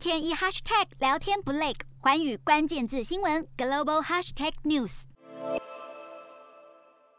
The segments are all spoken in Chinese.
天一 hashtag 聊天不累，寰宇关键字新闻 global hashtag news。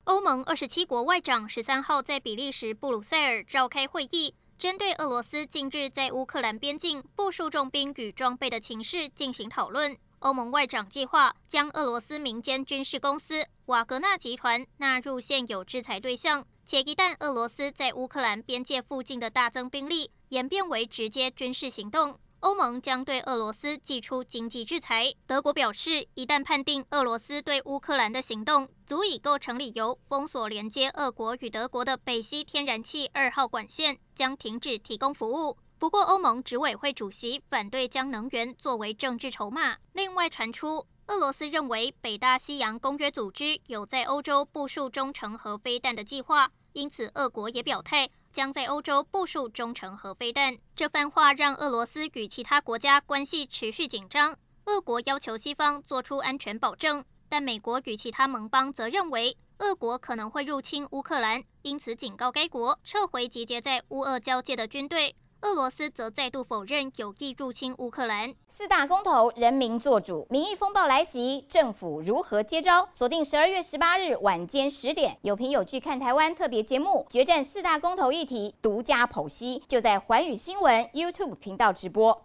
欧盟二十七国外长十三号在比利时布鲁塞尔召开会议，针对俄罗斯近日在乌克兰边境部署重兵与装备的情势进行讨论。欧盟外长计划将俄罗斯民间军事公司瓦格纳集团纳入现有制裁对象，且一旦俄罗斯在乌克兰边界附近的大增兵力演变为直接军事行动，欧盟将对俄罗斯寄出经济制裁。德国表示，一旦判定俄罗斯对乌克兰的行动足以构成理由，封锁连接俄国与德国的北溪天然气二号管线，将停止提供服务。不过，欧盟执委会主席反对将能源作为政治筹码。另外传出，俄罗斯认为北大西洋公约组织有在欧洲部署中程核飞弹的计划，因此俄国也表态。将在欧洲部署中程核飞弹。这番话让俄罗斯与其他国家关系持续紧张。俄国要求西方做出安全保证，但美国与其他盟邦则认为俄国可能会入侵乌克兰，因此警告该国撤回集结在乌俄交界的军队。俄罗斯则再度否认有意入侵乌克兰。四大公投，人民做主，民意风暴来袭，政府如何接招？锁定十二月十八日晚间十点，有凭有据看台湾特别节目，决战四大公投议题，独家剖析，就在寰宇新闻 YouTube 频道直播。